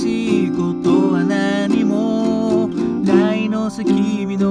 しいことは何もないのさ君の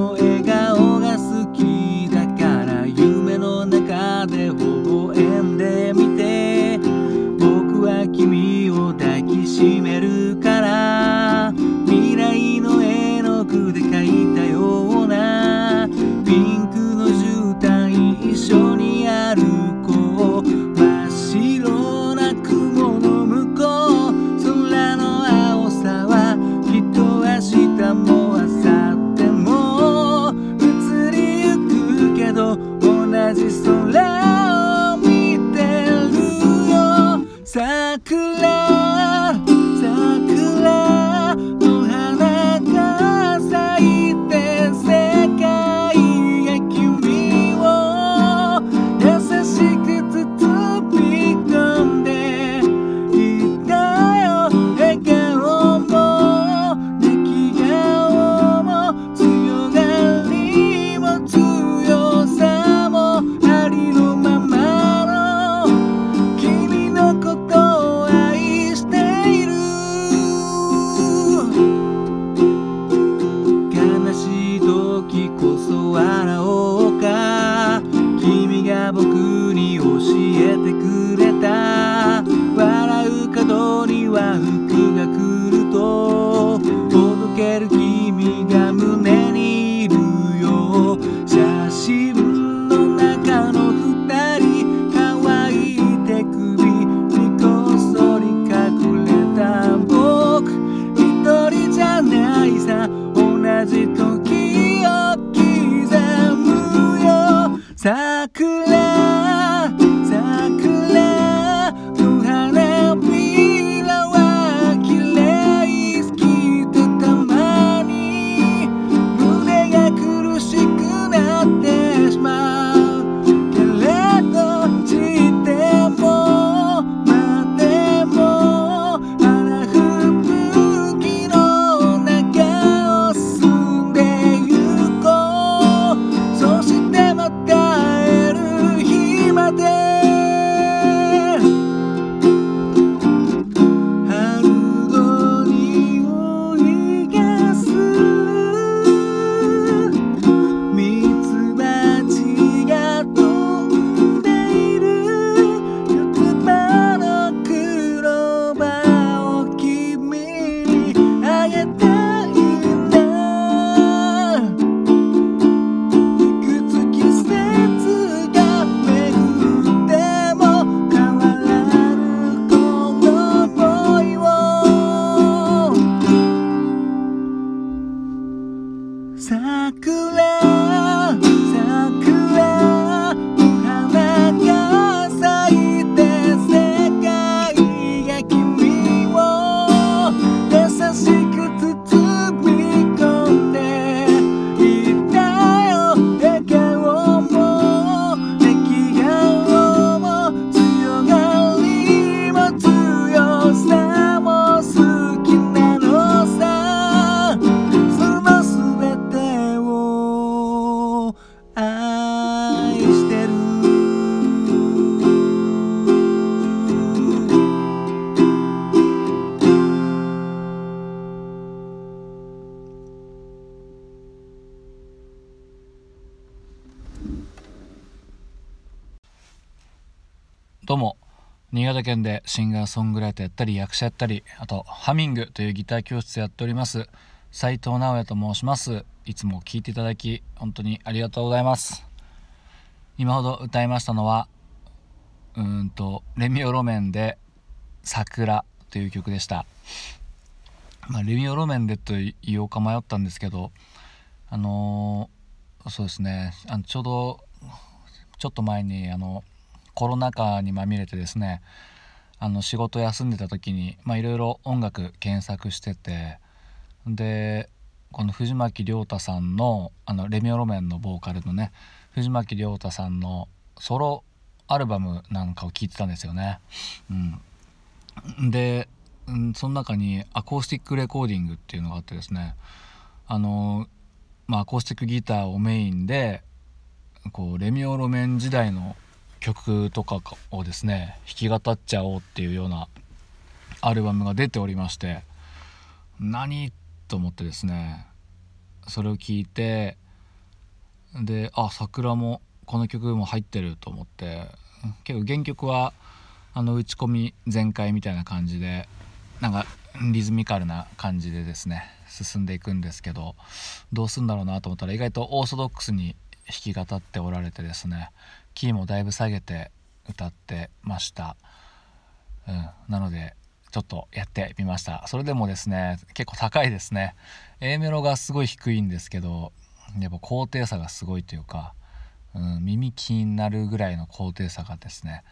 ける君が胸にいるよ。写真の中の二人乾いて首にこっそり隠れた僕。一人じゃないさ同じ時を刻むよ。桜新潟県でシンガーソングライターやったり役者やったりあとハミングというギター教室やっております。斉藤直也と申します。いつも聴いていただき本当にありがとうございます。今ほど歌いましたのはうんとレミオロメンで「桜」という曲でした、まあ、レミオロメンでと言おうか迷ったんですけどあのーそうですね。あのちょうどちょっと前にあのコロナ禍にまみれてですねあの仕事休んでた時にいろいろ音楽検索しててでこの藤巻亮太さんのあのレミオロメンのボーカルのね藤巻亮太さんのソロアルバムなんかを聴いてたんですよね。うん、で、うん、その中にアコースティックレコーディングっていうのがあってですねあのまあアコースティックギターをメインでこうレミオロメン時代の曲とかをですね弾き語っちゃおうっていうようなアルバムが出ておりまして何と思ってですねそれを聞いてであ桜もこの曲も入ってると思って結構原曲はあの打ち込み全開みたいな感じでなんかリズミカルな感じでですね進んでいくんですけどどうすんだろうなと思ったら意外とオーソドックスに弾き語っておられてですねキーもだいぶ下げて歌ってました、うん、なのでちょっとやってみました。それでもですね結構高いですね。A メロがすごい低いんですけどやっぱ高低差がすごいというか、うん、耳気になるぐらいの高低差がですね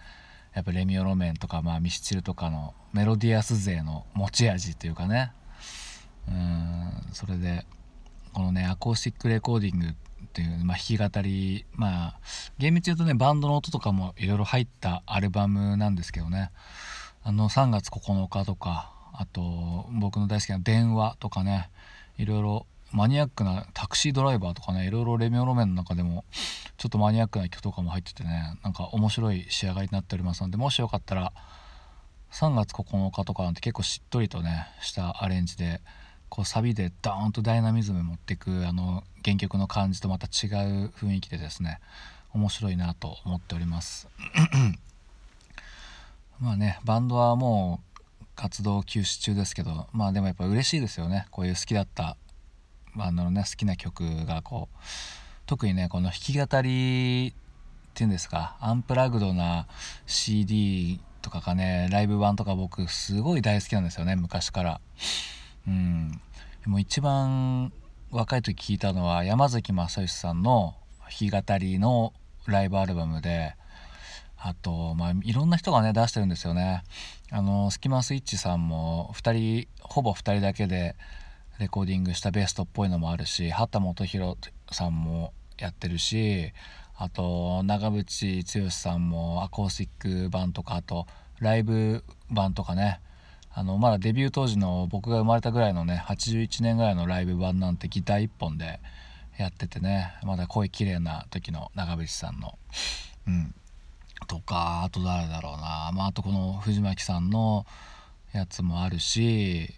やっぱレミオロメンとか、まあ、ミスチルとかのメロディアス勢の持ち味というかね。うん。それでこのねアコースティックレコーディングっていう、まあ、弾き語りまあ厳密に言うとねバンドの音とかもいろいろ入ったアルバムなんですけどね。あの3月9日とかあと僕の大好きな「電話」とかねいろいろマニアックなタクシードライバーとかねいろいろレミオロメンの中でもちょっとマニアックな曲とかも入っててねなんか面白い仕上がりになっておりますのでもしよかったら3月9日とかなんて結構しっとりとねしたアレンジでこうサビでダーンとダイナミズム持っていくあの原曲の感じとまた違う雰囲気でですね面白いなと思っております。まあねバンドはもう活動休止中ですけどまあでもやっぱ嬉しいですよね。こういう好きだったバンドのね好きな曲がこう特にねこの弾き語りっていうんですかアンプラグドな CD とかがねライブ版とか僕すごい大好きなんですよね昔から。うん。も一番若い時聞いたのは山崎正義さんの弾き語りのライブアルバムであとまあいろんな人がね出してるんですよね。あのスキマスイッチさんも2人ほぼ2人だけでレコーディングしたベストっぽいのもあるし畑基博さんもやってるしあと長渕剛さんもアコースティック版とかあとライブ版とかねあのまだデビュー当時の僕が生まれたぐらいのね81年ぐらいのライブ版なんてギター1本でやっててねまだ声綺麗な時の長渕さんのうん。とかあと誰だろうな。まああとこの藤巻さんのやつもあるし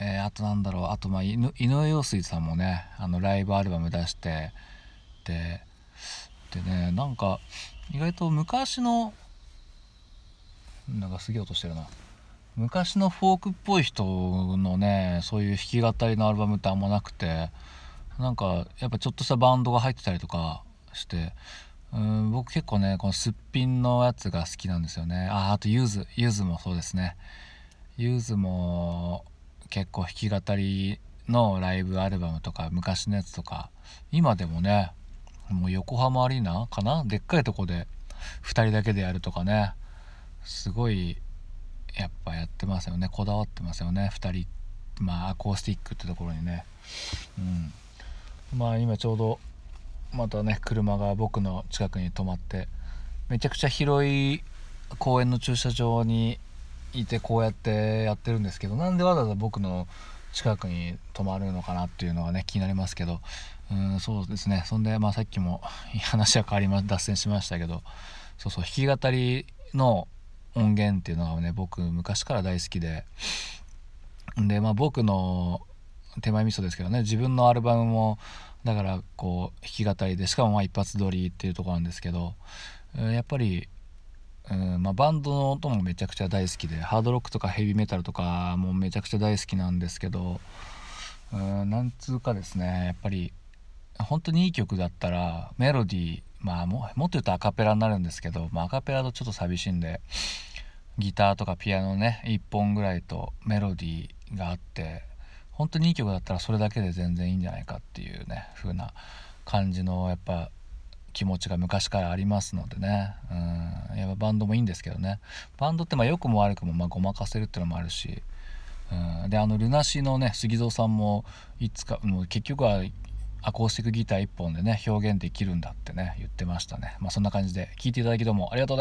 えー、あとなんだろう。あとまあ井上陽水さんもねあのライブアルバム出してででねなんか意外と昔のなんかすげえ音してるな。昔のフォークっぽい人のねそういう弾き語りのアルバムってあんまなくてなんかやっぱちょっとしたバンドが入ってたりとかしてうん僕結構ねこのすっぴんのやつが好きなんですよね。ああとゆずゆずもそうですね。ユーズも結構弾き語りのライブアルバムとか昔のやつとか今でもねもう横浜アリーナかな？でっかいとこで2人だけでやるとかね。すごいやっぱやってますよね。こだわってますよね。2人まあアコースティックってところにね。うん。まあ今ちょうどまたね車が僕の近くに止まってめちゃくちゃ広い公園の駐車場にいてこうやってやってるんですけどなんでわざわざ僕の近くに泊まるのかなっていうのがね気になりますけど。うんそうですね。そんでまあさっきも話は変わりま脱線しましたけどそうそう弾き語りの音源っていうのがね僕昔から大好きで。でまあ僕の手前味噌ですけどね自分のアルバムもだからこう弾き語りでしかもまあ一発撮りっていうとこなんですけどやっぱりうんまあ、バンドの音もめちゃくちゃ大好きでハードロックとかヘビーメタルとかもめちゃくちゃ大好きなんですけどうんなんつうかですねやっぱり本当にいい曲だったらメロディーまあももっと言うとアカペラになるんですけど、まあ、アカペラとちょっと寂しいんでギターとかピアノね1本ぐらいとメロディーがあって本当にいい曲だったらそれだけで全然いいんじゃないかっていうね風な感じのやっぱ気持ちが昔からありますのでね。うん。やっぱバンドもいいんですけどね。バンドってまあ良くも悪くもまあごまかせるっていうのもあるしうん。であのルナシーのね杉蔵さんもいつかもう結局はアコースティックギター1本でね表現できるんだってね言ってましたね。まあそんな感じで聴いていただきどうもありがとうございました。